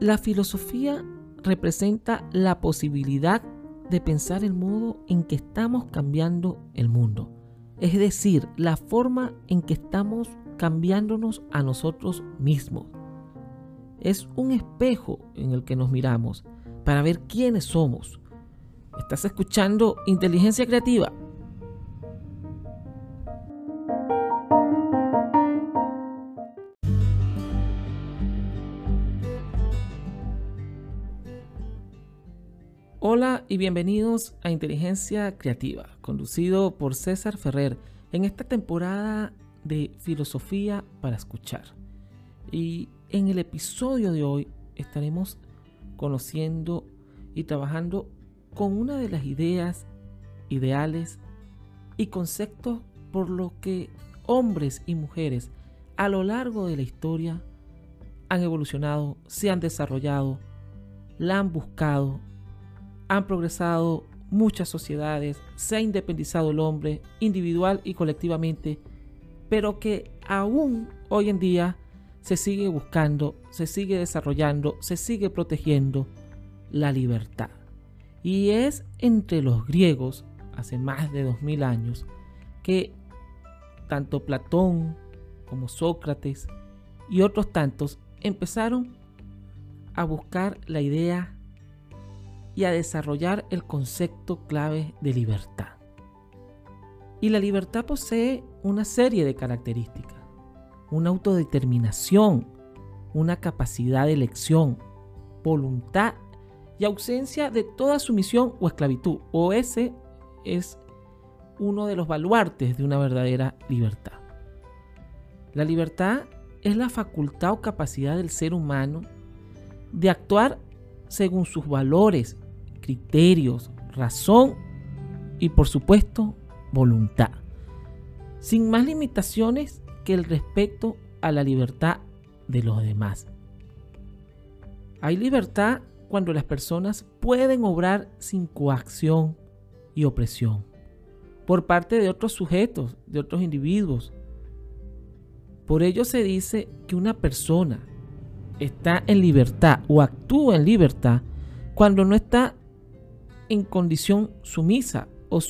La filosofía representa la posibilidad de pensar el modo en que estamos cambiando el mundo. Es decir, la forma en que estamos cambiándonos a nosotros mismos. Es un espejo en el que nos miramos para ver quiénes somos. ¿Estás escuchando Inteligencia Creativa? Y bienvenidos a Inteligencia Creativa, conducido por César Ferrer en esta temporada de Filosofía para Escuchar. Y en el episodio de hoy estaremos conociendo y trabajando con una de las ideas, ideales y conceptos por los que hombres y mujeres a lo largo de la historia han evolucionado, se han desarrollado, la han buscado han progresado muchas sociedades, se ha independizado el hombre individual y colectivamente, pero que aún hoy en día se sigue buscando, se sigue desarrollando, se sigue protegiendo la libertad. Y es entre los griegos, hace más de dos mil años, que tanto Platón como Sócrates y otros tantos empezaron a buscar la idea y a desarrollar el concepto clave de libertad. Y la libertad posee una serie de características. Una autodeterminación, una capacidad de elección, voluntad y ausencia de toda sumisión o esclavitud. O ese es uno de los baluartes de una verdadera libertad. La libertad es la facultad o capacidad del ser humano de actuar según sus valores, criterios, razón y por supuesto voluntad, sin más limitaciones que el respeto a la libertad de los demás. Hay libertad cuando las personas pueden obrar sin coacción y opresión por parte de otros sujetos, de otros individuos. Por ello se dice que una persona está en libertad o actúa en libertad cuando no está en condición sumisa o,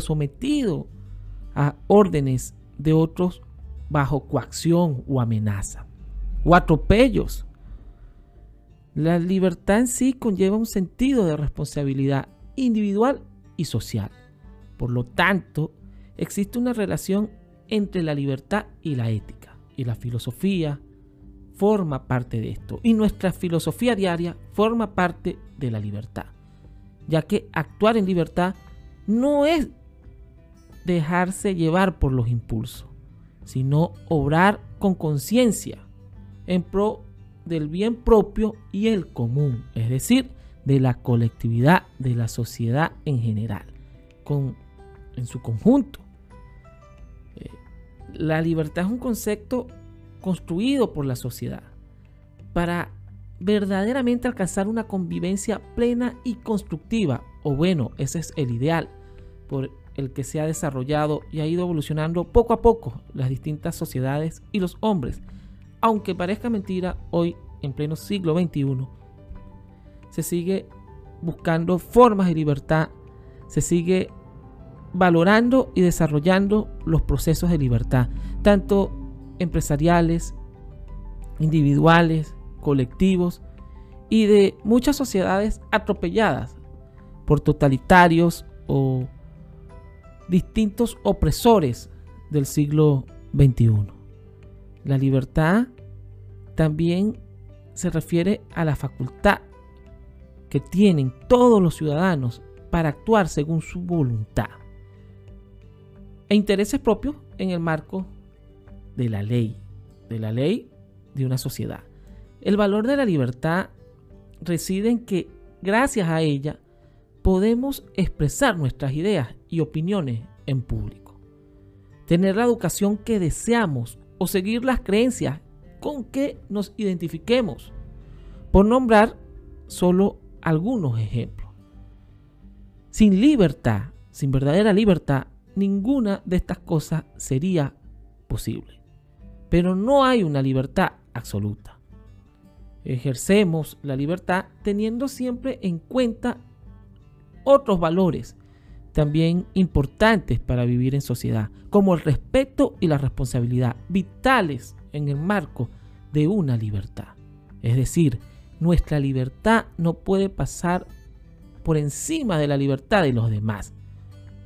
sometido a órdenes de otros bajo coacción o amenaza o atropellos. La libertad en sí conlleva un sentido de responsabilidad individual y social. Por lo tanto, existe una relación entre la libertad y la ética. Y la filosofía forma parte de esto. Y nuestra filosofía diaria forma parte de la libertad. Ya que actuar en libertad no es dejarse llevar por los impulsos, sino obrar con conciencia en pro del bien propio y el común, es decir, de la colectividad, de la sociedad en general, con, en su conjunto. Eh, la libertad es un concepto construido por la sociedad para verdaderamente alcanzar una convivencia plena y constructiva, o bueno, ese es el ideal por el que se ha desarrollado y ha ido evolucionando poco a poco las distintas sociedades y los hombres. Aunque parezca mentira, hoy en pleno siglo XXI se sigue buscando formas de libertad, se sigue valorando y desarrollando los procesos de libertad, tanto empresariales, individuales, colectivos y de muchas sociedades atropelladas por totalitarios o distintos opresores del siglo XXI. La libertad también se refiere a la facultad que tienen todos los ciudadanos para actuar según su voluntad e intereses propios en el marco de la ley, de la ley de una sociedad. El valor de la libertad reside en que gracias a ella podemos expresar nuestras ideas y opiniones en público, tener la educación que deseamos o seguir las creencias con que nos identifiquemos, por nombrar solo algunos ejemplos. Sin libertad, sin verdadera libertad, ninguna de estas cosas sería posible. Pero no hay una libertad absoluta. Ejercemos la libertad teniendo siempre en cuenta otros valores también importantes para vivir en sociedad, como el respeto y la responsabilidad, vitales en el marco de una libertad. Es decir, nuestra libertad no puede pasar por encima de la libertad de los demás.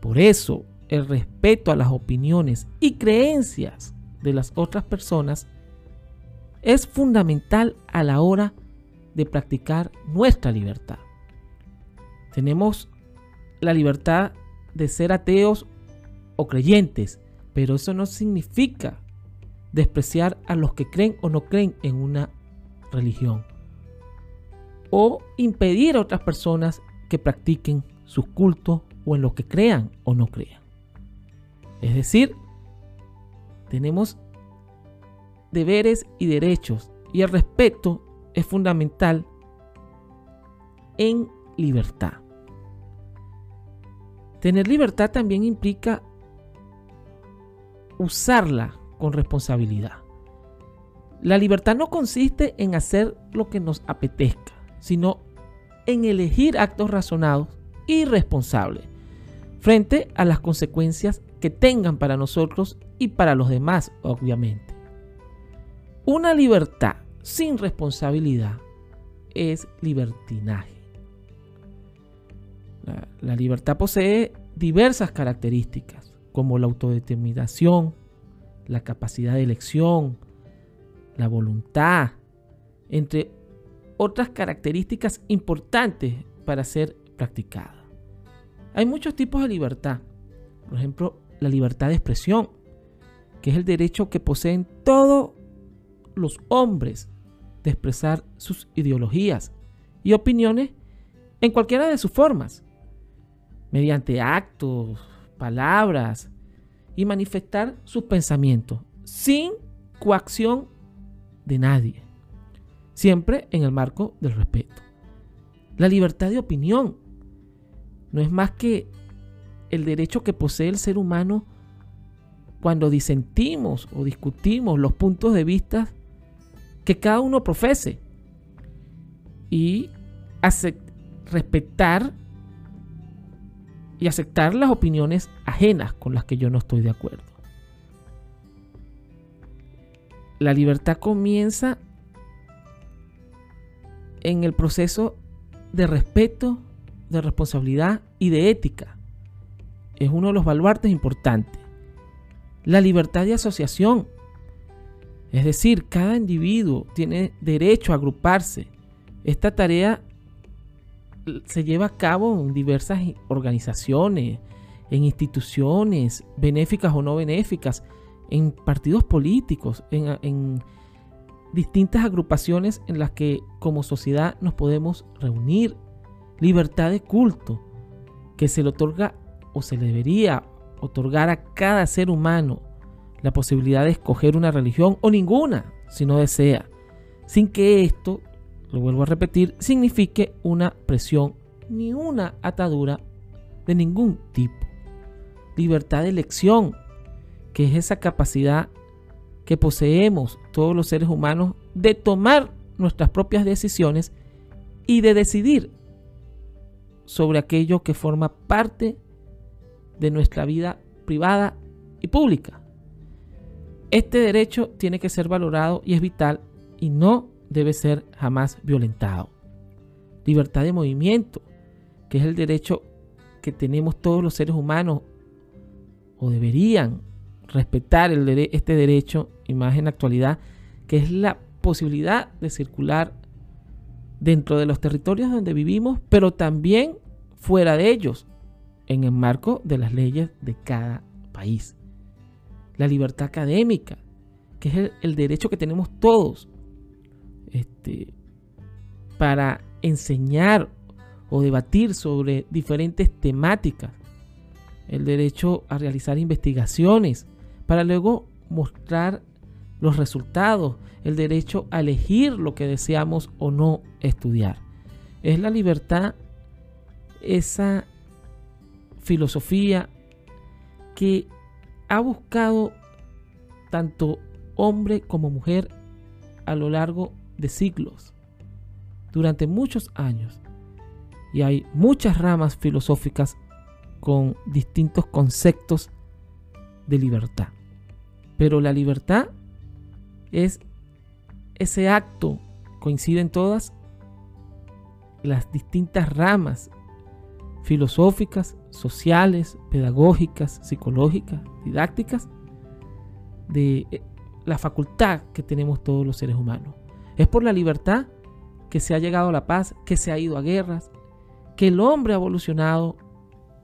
Por eso, el respeto a las opiniones y creencias de las otras personas es fundamental a la hora de practicar nuestra libertad. Tenemos la libertad de ser ateos o creyentes, pero eso no significa despreciar a los que creen o no creen en una religión o impedir a otras personas que practiquen sus cultos o en lo que crean o no crean. Es decir, tenemos deberes y derechos y el respeto es fundamental en libertad. Tener libertad también implica usarla con responsabilidad. La libertad no consiste en hacer lo que nos apetezca, sino en elegir actos razonados y responsables frente a las consecuencias que tengan para nosotros y para los demás, obviamente. Una libertad sin responsabilidad es libertinaje. La, libertad posee diversas características, como la autodeterminación, la capacidad de elección, la voluntad, entre otras características importantes para ser practicada. Hay muchos tipos de libertad. Por ejemplo, la libertad de expresión, que es el derecho que poseen todos los hombres de expresar sus ideologías y opiniones en cualquiera de sus formas, mediante actos, palabras y manifestar sus pensamientos sin coacción de nadie, siempre en el marco del respeto. La libertad de opinión no es más que el derecho que posee el ser humano cuando disentimos o discutimos los puntos de vista que cada uno profese y respetar y aceptar las opiniones ajenas con las que yo no estoy de acuerdo. La libertad comienza en el proceso de respeto, de responsabilidad y de ética. Es uno de los baluartes importantes. La libertad de asociación. Es decir, cada individuo tiene derecho a agruparse. Esta tarea se lleva a cabo en diversas organizaciones, en instituciones, benéficas o no benéficas, en partidos políticos, en, en distintas agrupaciones en las que como sociedad nos podemos reunir. Libertad de culto, que se le otorga o se le debería otorgar a cada ser humano la posibilidad de escoger una religión o ninguna, si no desea, sin que esto lo vuelvo a repetir, signifique una presión ni una atadura de ningún tipo. Libertad de elección, que es esa capacidad que poseemos todos los seres humanos de tomar nuestras propias decisiones y de decidir sobre aquello que forma parte de nuestra vida privada y pública. Este derecho tiene que ser valorado y es vital y no debe ser jamás violentado. Libertad de movimiento, que es el derecho que tenemos todos los seres humanos o deberían respetar este derecho, y más en la actualidad, que es la posibilidad de circular dentro de los territorios donde vivimos, pero también fuera de ellos, en el marco de las leyes de cada país. La libertad académica, que es el derecho que tenemos todos este, para enseñar o debatir sobre diferentes temáticas, el derecho a realizar investigaciones, para luego mostrar los resultados, el derecho a elegir lo que deseamos o no estudiar. Es la libertad, esa filosofía que ha buscado tanto hombre como mujer a lo largo de siglos durante muchos años y hay muchas ramas filosóficas con distintos conceptos de libertad. Pero la libertad es ese acto, coinciden todas las distintas ramas filosóficas, sociales, pedagógicas, psicológicas, didácticas, de eh, la facultad que tenemos todos los seres humanos. Es por la libertad que se ha llegado a la paz, que se ha ido a guerras, que el hombre ha evolucionado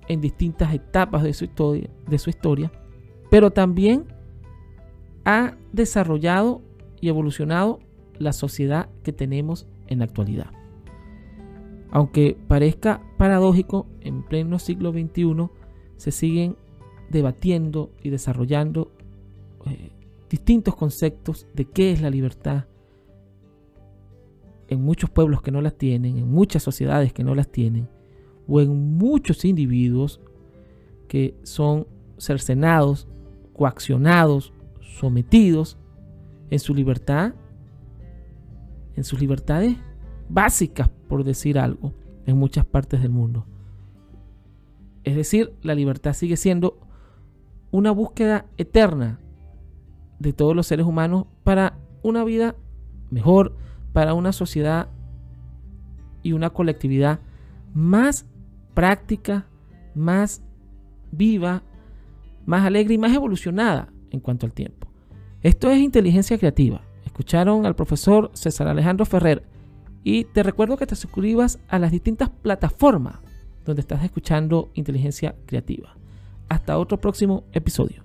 en distintas etapas de su historia, de su historia pero también ha desarrollado y evolucionado la sociedad que tenemos en la actualidad. Aunque parezca paradójico, en pleno siglo XXI se siguen debatiendo y desarrollando eh, distintos conceptos de qué es la libertad. En muchos pueblos que no las tienen, en muchas sociedades que no las tienen, o en muchos individuos que son cercenados, coaccionados, sometidos en su libertad, en sus libertades básicas, por decir algo, en muchas partes del mundo. Es decir, la libertad sigue siendo una búsqueda eterna de todos los seres humanos para una vida mejor, para una sociedad y una colectividad más práctica, más viva, más alegre y más evolucionada en cuanto al tiempo. Esto es inteligencia creativa. Escucharon al profesor César Alejandro Ferrer y te recuerdo que te suscribas a las distintas plataformas donde estás escuchando inteligencia creativa. Hasta otro próximo episodio.